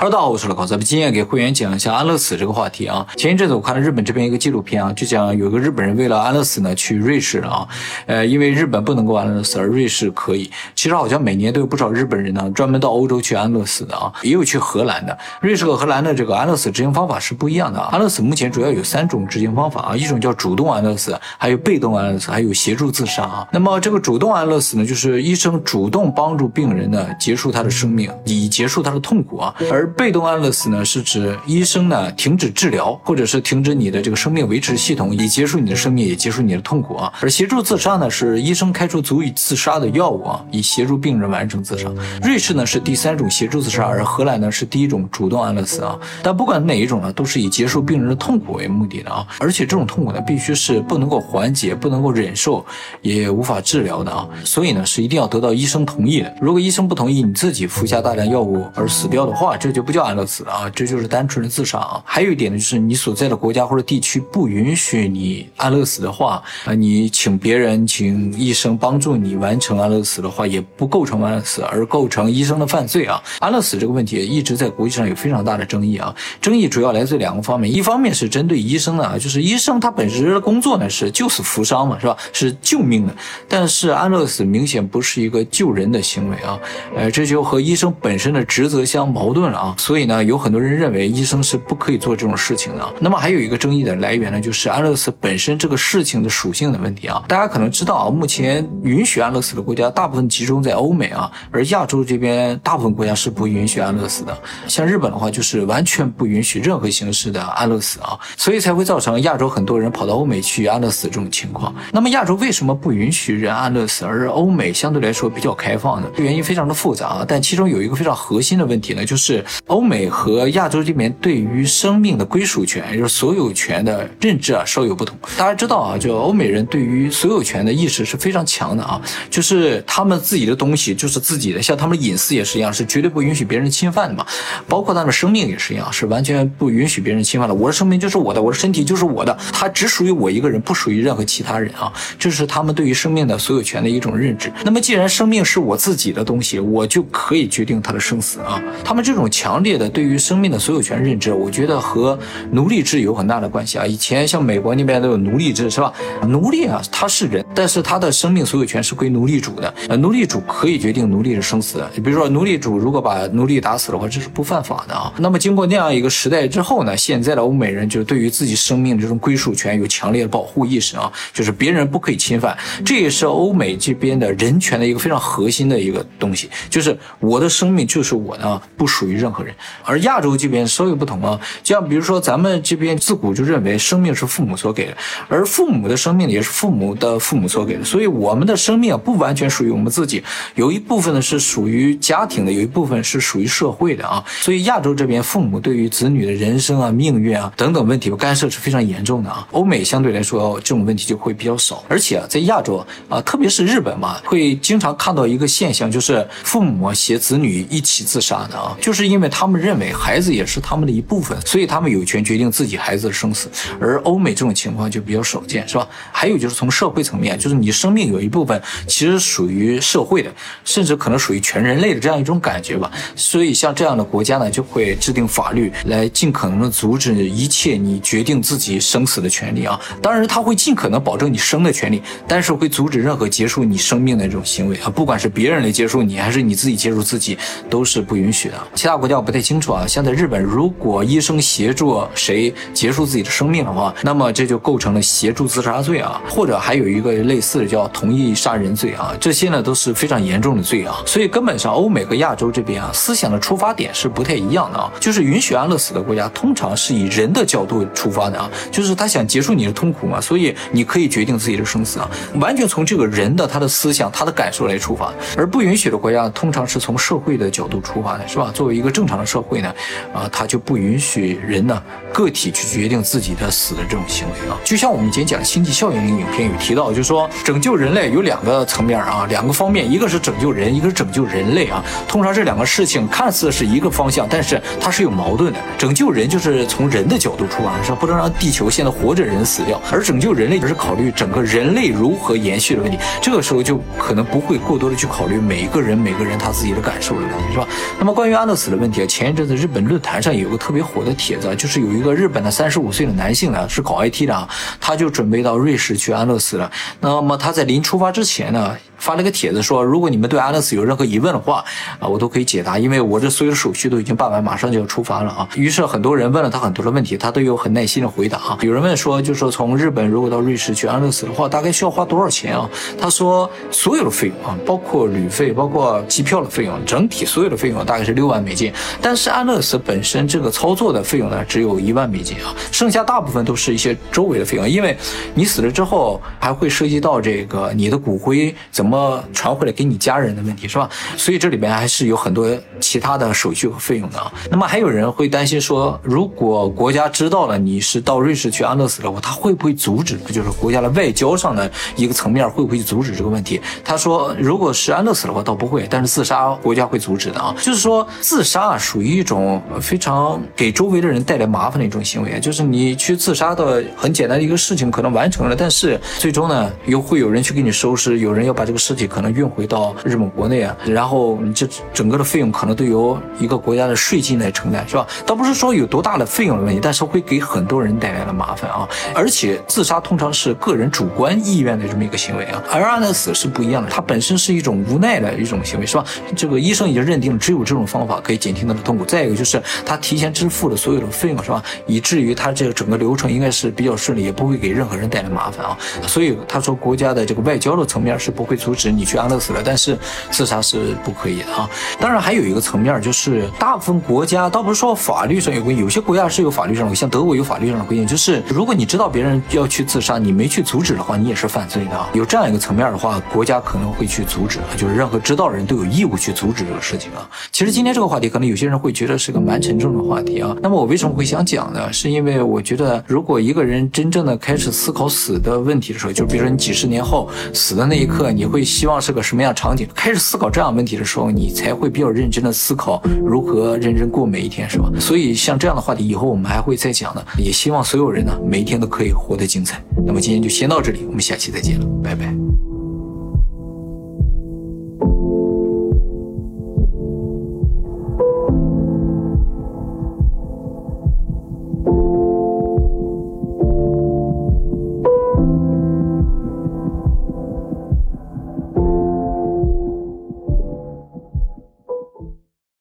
Hello，大家好，我是老高，咱们今天给会员讲一下安乐死这个话题啊。前一阵子我看了日本这边一个纪录片啊，就讲有个日本人为了安乐死呢去瑞士了啊。呃，因为日本不能够安乐死，而瑞士可以。其实好像每年都有不少日本人呢专门到欧洲去安乐死的啊，也有去荷兰的。瑞士和荷兰的这个安乐死执行方法是不一样的啊。安乐死目前主要有三种执行方法啊，一种叫主动安乐死，还有被动安乐死，还有协助自杀啊。那么这个主动安乐死呢，就是医生主动帮助病人呢结束他的生命，以结束他的痛苦啊，而被动安乐死呢，是指医生呢停止治疗，或者是停止你的这个生命维持系统，以结束你的生命，也结束你的痛苦啊。而协助自杀呢，是医生开出足以自杀的药物啊，以协助病人完成自杀。瑞士呢是第三种协助自杀，而荷兰呢是第一种主动安乐死啊。但不管哪一种呢，都是以结束病人的痛苦为目的的啊。而且这种痛苦呢，必须是不能够缓解、不能够忍受、也无法治疗的啊。所以呢，是一定要得到医生同意的。如果医生不同意，你自己服下大量药物而死掉的话，这就不叫安。乐死啊，这就是单纯的自杀啊。还有一点呢，就是你所在的国家或者地区不允许你安乐死的话，啊，你请别人请医生帮助你完成安乐死的话，也不构成安乐死，而构成医生的犯罪啊。安乐死这个问题一直在国际上有非常大的争议啊。争议主要来自两个方面，一方面是针对医生的啊，就是医生他本职的工作呢是救死扶伤嘛，是吧？是救命的。但是安乐死明显不是一个救人的行为啊，呃，这就和医生本身的职责相矛盾了啊。所以。呢有很多人认为医生是不可以做这种事情的。那么还有一个争议的来源呢，就是安乐死本身这个事情的属性的问题啊。大家可能知道啊，目前允许安乐死的国家大部分集中在欧美啊，而亚洲这边大部分国家是不允许安乐死的。像日本的话，就是完全不允许任何形式的安乐死啊，所以才会造成亚洲很多人跑到欧美去安乐死这种情况。那么亚洲为什么不允许人安乐死，而欧美相对来说比较开放呢？原因非常的复杂啊，但其中有一个非常核心的问题呢，就是欧美。和亚洲这边对于生命的归属权，也就是所有权的认知啊，稍有不同。大家知道啊，就欧美人对于所有权的意识是非常强的啊，就是他们自己的东西就是自己的，像他们的隐私也是一样，是绝对不允许别人侵犯的嘛。包括他们的生命也是一样，是完全不允许别人侵犯的。我的生命就是我的，我的身体就是我的，它只属于我一个人，不属于任何其他人啊。这是他们对于生命的所有权的一种认知。那么既然生命是我自己的东西，我就可以决定他的生死啊。他们这种强强烈的对于生命的所有权认知，我觉得和奴隶制有很大的关系啊。以前像美国那边都有奴隶制，是吧？奴隶啊，他是人，但是他的生命所有权是归奴隶主的。呃，奴隶主可以决定奴隶的生死。比如说，奴隶主如果把奴隶打死的话，这是不犯法的啊。那么经过那样一个时代之后呢，现在的欧美人就对于自己生命这种归属权有强烈的保护意识啊，就是别人不可以侵犯。这也是欧美这边的人权的一个非常核心的一个东西，就是我的生命就是我的，不属于任何人。而亚洲这。边稍有不同啊，就像比如说咱们这边自古就认为生命是父母所给的，而父母的生命也是父母的父母所给的，所以我们的生命不完全属于我们自己，有一部分呢是属于家庭的，有一部分是属于社会的啊。所以亚洲这边父母对于子女的人生啊、命运啊等等问题干涉是非常严重的啊。欧美相对来说这种问题就会比较少，而且啊在亚洲啊，特别是日本嘛，会经常看到一个现象，就是父母携子女一起自杀的啊，就是因为为他们认为孩子。也是他们的一部分，所以他们有权决定自己孩子的生死。而欧美这种情况就比较少见，是吧？还有就是从社会层面，就是你生命有一部分其实属于社会的，甚至可能属于全人类的这样一种感觉吧。所以像这样的国家呢，就会制定法律来尽可能的阻止一切你决定自己生死的权利啊。当然，他会尽可能保证你生的权利，但是会阻止任何结束你生命的这种行为啊。不管是别人来结束你，还是你自己结束自己，都是不允许的。其他国家我不太清楚啊，像在日。本如果医生协助谁结束自己的生命的话，那么这就构成了协助自杀罪啊，或者还有一个类似的叫同意杀人罪啊，这些呢都是非常严重的罪啊。所以根本上欧美和亚洲这边啊，思想的出发点是不太一样的啊。就是允许安乐死的国家，通常是以人的角度出发的啊，就是他想结束你的痛苦嘛，所以你可以决定自己的生死啊，完全从这个人的他的思想、他的感受来出发。而不允许的国家，通常是从社会的角度出发的，是吧？作为一个正常的社会呢。啊，他就不允许人呢个体去决定自己的死的这种行为啊。就像我们以前讲星际效应那个影片有提到，就是说拯救人类有两个层面啊，两个方面，一个是拯救人，一个是拯救人类啊。通常这两个事情看似是一个方向，但是它是有矛盾的。拯救人就是从人的角度出发，是吧？不能让地球现在活着人死掉，而拯救人类就是考虑整个人类如何延续的问题。这个时候就可能不会过多的去考虑每一个人每个人他自己的感受的问题，是吧？那么关于安乐死的问前一阵子日本论坛上有个特别火的帖子，就是有一个日本的三十五岁的男性呢，是搞 IT 的啊，他就准备到瑞士去安乐死了。那么他在临出发之前呢？发了个帖子说，如果你们对安乐死有任何疑问的话，啊，我都可以解答，因为我这所有的手续都已经办完，马上就要出发了啊。于是很多人问了他很多的问题，他都有很耐心的回答啊。有人问说，就说从日本如果到瑞士去安乐死的话，大概需要花多少钱啊？他说，所有的费用啊，包括旅费，包括机票的费用，整体所有的费用大概是六万美金。但是安乐死本身这个操作的费用呢，只有一万美金啊，剩下大部分都是一些周围的费用，因为你死了之后还会涉及到这个你的骨灰怎么。呃传回来给你家人的问题是吧？所以这里边还是有很多其他的手续和费用的啊。那么还有人会担心说，如果国家知道了你是到瑞士去安乐死的话，他会不会阻止？就是国家的外交上的一个层面会不会去阻止这个问题？他说，如果是安乐死的话，倒不会，但是自杀国家会阻止的啊。就是说，自杀属于一种非常给周围的人带来麻烦的一种行为，就是你去自杀的很简单的一个事情可能完成了，但是最终呢，又会有人去给你收拾，有人要把这个。尸体可能运回到日本国内啊，然后这整个的费用可能都由一个国家的税金来承担，是吧？倒不是说有多大的费用的问题，但是会给很多人带来了麻烦啊。而且自杀通常是个人主观意愿的这么一个行为啊，而安乐死是不一样的，它本身是一种无奈的一种行为，是吧？这个医生已经认定了只有这种方法可以减轻他的痛苦。再一个就是他提前支付了所有的费用，是吧？以至于他这个整个流程应该是比较顺利，也不会给任何人带来麻烦啊。所以他说国家的这个外交的层面是不会。阻止你去安乐死了，但是自杀是不可以的啊。当然还有一个层面，就是大部分国家倒不是说法律上有规定，有些国家是有法律上的，像德国有法律上的规定，就是如果你知道别人要去自杀，你没去阻止的话，你也是犯罪的。有这样一个层面的话，国家可能会去阻止，就是任何知道的人都有义务去阻止这个事情啊。其实今天这个话题，可能有些人会觉得是个蛮沉重的话题啊。那么我为什么会想讲呢？是因为我觉得，如果一个人真正的开始思考死的问题的时候，就比如说你几十年后死的那一刻，你会。会希望是个什么样场景？开始思考这样问题的时候，你才会比较认真的思考如何认真过每一天，是吧？所以像这样的话题，以后我们还会再讲的。也希望所有人呢，每一天都可以活得精彩。那么今天就先到这里，我们下期再见了，拜拜。